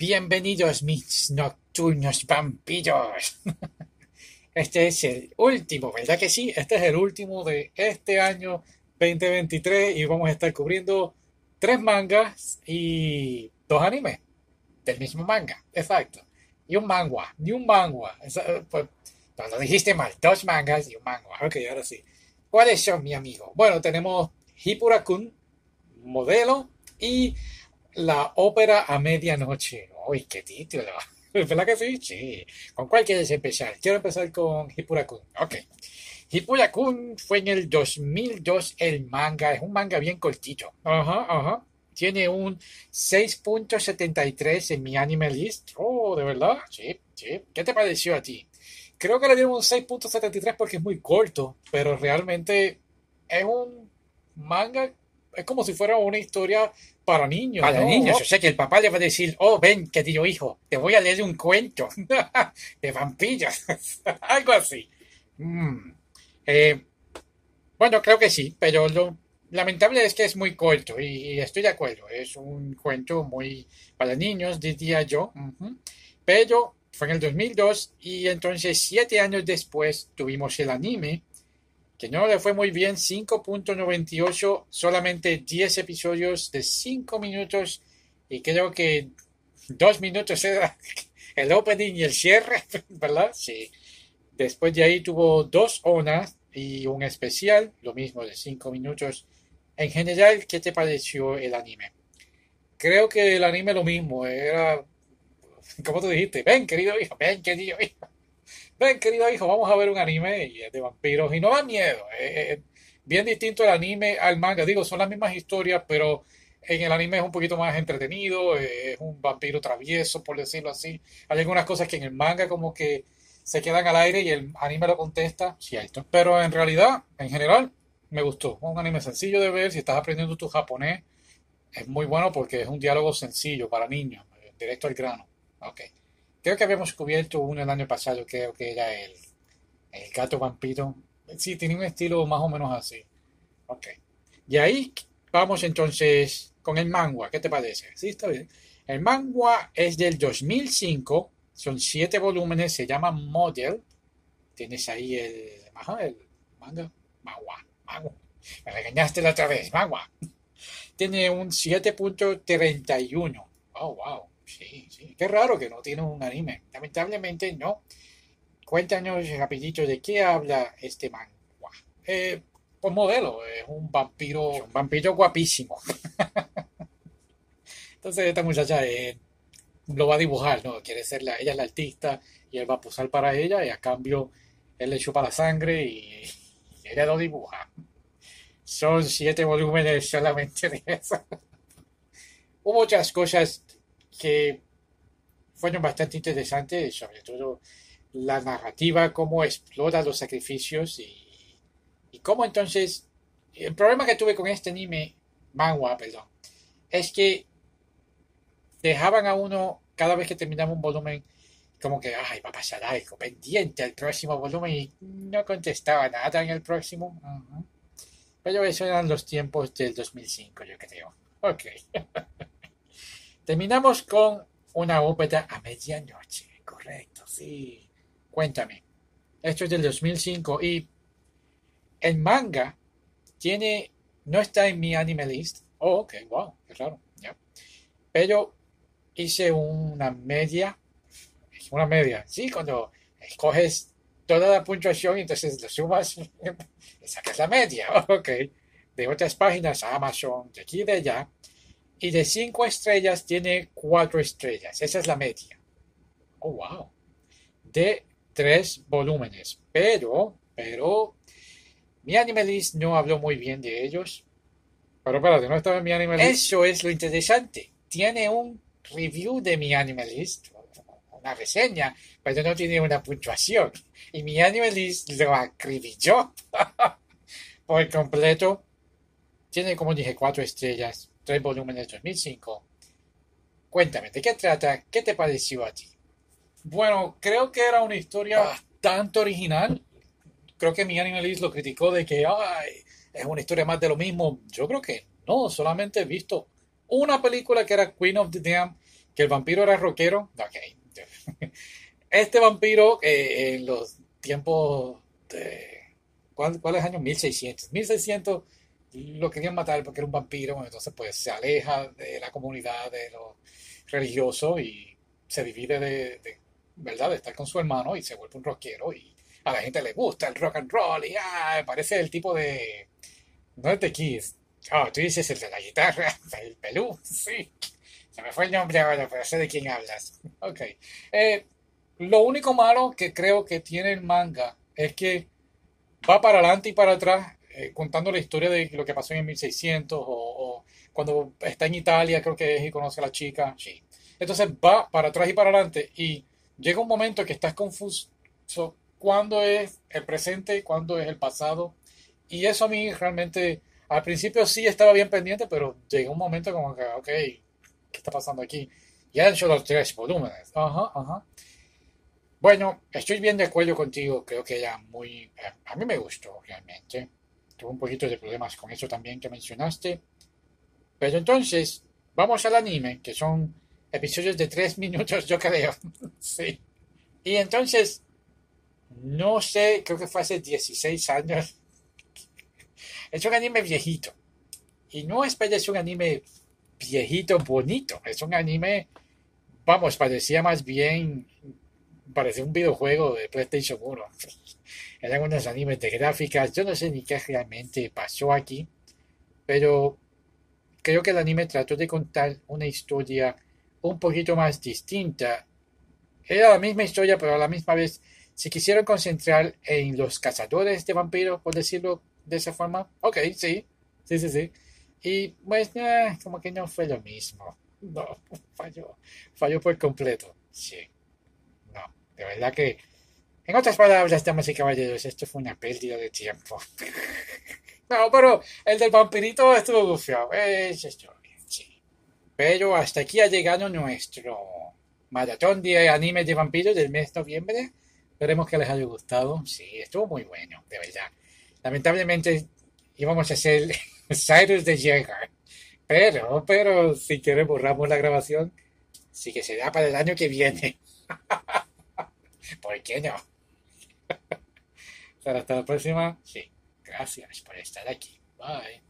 Bienvenidos mis nocturnos vampiros. Este es el último, ¿verdad que sí? Este es el último de este año 2023 y vamos a estar cubriendo tres mangas y dos animes del mismo manga, exacto. Y un manga, y un manga. Pues, lo dijiste mal, dos mangas y un manga. Ok, ahora sí. ¿Cuáles son, mi amigo? Bueno, tenemos Hipura-kun, modelo, y la ópera a medianoche. Uy, qué título. ¿Verdad que sí? Sí. ¿Con cuál quieres empezar? Quiero empezar con Hipura-kun. Ok. Hipura-kun fue en el 2002 el manga. Es un manga bien cortito. Ajá, ajá. Tiene un 6.73 en mi anime list. Oh, ¿de verdad? Sí, sí. ¿Qué te pareció a ti? Creo que le dieron un 6.73 porque es muy corto, pero realmente es un manga, es como si fuera una historia para niños. Para niños, o sea que el papá le va a decir, oh, ven, querido hijo, te voy a leer un cuento de vampiros, algo así. Mm. Eh, bueno, creo que sí, pero lo lamentable es que es muy corto y, estoy de acuerdo, es un cuento muy para niños, diría yo, pero fue en el 2002 y entonces siete años después tuvimos el anime que no le fue muy bien, 5.98, solamente 10 episodios de 5 minutos y creo que 2 minutos era el opening y el cierre, ¿verdad? Sí. Después de ahí tuvo dos onas y un especial, lo mismo de 5 minutos. En general, ¿qué te pareció el anime? Creo que el anime lo mismo, era como tú dijiste, ven querido hijo, ven querido hijo, ven querido hijo, vamos a ver un anime de vampiros y no da miedo. Es bien distinto el anime al manga. Digo, son las mismas historias, pero en el anime es un poquito más entretenido, es un vampiro travieso, por decirlo así. Hay algunas cosas que en el manga como que se quedan al aire y el anime lo contesta, cierto. Pero en realidad, en general, me gustó. Un anime sencillo de ver, si estás aprendiendo tu japonés, es muy bueno porque es un diálogo sencillo para niños, directo al grano. Ok. Creo que habíamos cubierto uno el año pasado, creo que era el, el gato vampiro. Sí, tiene un estilo más o menos así. Ok. Y ahí vamos entonces con el manga. ¿Qué te parece? Sí, está bien. El manga es del 2005. Son siete volúmenes. Se llama Model. Tienes ahí el, el manga. Manga. Manga. Me regañaste la otra vez. Manga. Tiene un 7.31. Oh, wow. Sí, sí. Qué raro que no tiene un anime. Lamentablemente no. Cuéntanos rapidito de qué habla este manga. Eh, pues modelo, es un vampiro, un vampiro guapísimo. Entonces esta muchacha eh, lo va a dibujar, ¿no? Quiere ser la, ella es la artista y él va a posar para ella y a cambio él le chupa la sangre y, y ella lo dibuja. Son siete volúmenes solamente de eso. Hubo muchas cosas que fueron bastante interesantes, sobre todo la narrativa, cómo explora los sacrificios y, y cómo entonces... El problema que tuve con este anime, manga, perdón, es que dejaban a uno cada vez que terminaba un volumen como que, ay, va a pasar algo, pendiente al próximo volumen y no contestaba nada en el próximo. Pero eso eran los tiempos del 2005, yo creo. Ok. Terminamos con una ópera a medianoche. Correcto, sí. Cuéntame. Esto es del 2005 y el manga tiene, no está en mi anime list. Oh, ok, wow, qué raro. Pero hice una media. Una media. Sí, cuando escoges toda la puntuación y entonces lo sumas sacas la media. Ok. De otras páginas, Amazon, de aquí y de allá y de cinco estrellas tiene cuatro estrellas. Esa es la media. Oh, wow. De tres volúmenes. Pero, pero, mi anime list no habló muy bien de ellos. Pero espérate, no estaba en mi anime list. Eso es lo interesante. Tiene un review de mi anime list, una reseña, pero no tiene una puntuación. Y mi anime list lo acribilló por completo. Tiene, como dije, cuatro estrellas tres volúmenes 2005. Cuéntame, ¿de qué trata? ¿Qué te pareció a ti? Bueno, creo que era una historia bastante original. Creo que mi Animalist lo criticó de que Ay, es una historia más de lo mismo. Yo creo que no, solamente he visto una película que era Queen of the Damned que el vampiro era rockero. Ok. Este vampiro eh, en los tiempos de... ¿cuál, ¿Cuáles años? 1600. 1600 lo querían matar porque era un vampiro, entonces pues se aleja de la comunidad de los religiosos y se divide de, ¿verdad? De estar con su hermano y se vuelve un rockero y a la gente le gusta el rock and roll y ah, parece el tipo de... No es de Kiss. Oh, tú dices el de la guitarra, el pelú, sí. Se me fue el nombre ahora, pero sé de quién hablas. Ok. Eh, lo único malo que creo que tiene el manga es que va para adelante y para atrás eh, contando la historia de lo que pasó en 1600 o, o, cuando está en Italia, creo que es y conoce a la chica. Sí. Entonces va para atrás y para adelante y llega un momento que estás confuso cuándo es el presente cuándo es el pasado. Y eso a mí realmente, al principio sí estaba bien pendiente, pero llega un momento como que, ok, ¿qué está pasando aquí? Ya han hecho los tres volúmenes. Ajá, ajá. Bueno, estoy bien de acuerdo contigo, creo que ya muy... Eh, a mí me gustó realmente. Tuve un poquito de problemas con eso también que mencionaste. Pero entonces, vamos al anime, que son episodios de tres minutos, yo creo. sí. Y entonces, no sé, creo que fue hace 16 años. es un anime viejito. Y no es para un anime viejito bonito. Es un anime, vamos, parecía más bien parecía un videojuego de PlayStation 1. Eran unos animes de gráficas. Yo no sé ni qué realmente pasó aquí. Pero creo que el anime trató de contar una historia un poquito más distinta. Era la misma historia, pero a la misma vez se quisieron concentrar en los cazadores de vampiros, por decirlo de esa forma. Ok, sí, sí, sí, sí. Y pues, eh, como que no fue lo mismo. No, falló. Falló por completo. Sí. De verdad que, en otras palabras, damas y caballeros, esto fue una pérdida de tiempo. no, pero el del vampirito estuvo bufiado. Eso estuvo bien, sí. Pero hasta aquí ha llegado nuestro maratón de anime de vampiros del mes de noviembre. Esperemos que les haya gustado. Sí, estuvo muy bueno, de verdad. Lamentablemente íbamos a hacer Cyrus de Jäger. Pero, pero, si quieren borramos la grabación. Sí que será para el año que viene. ¿Por qué no? hasta la próxima. Sí, gracias por estar aquí. Bye.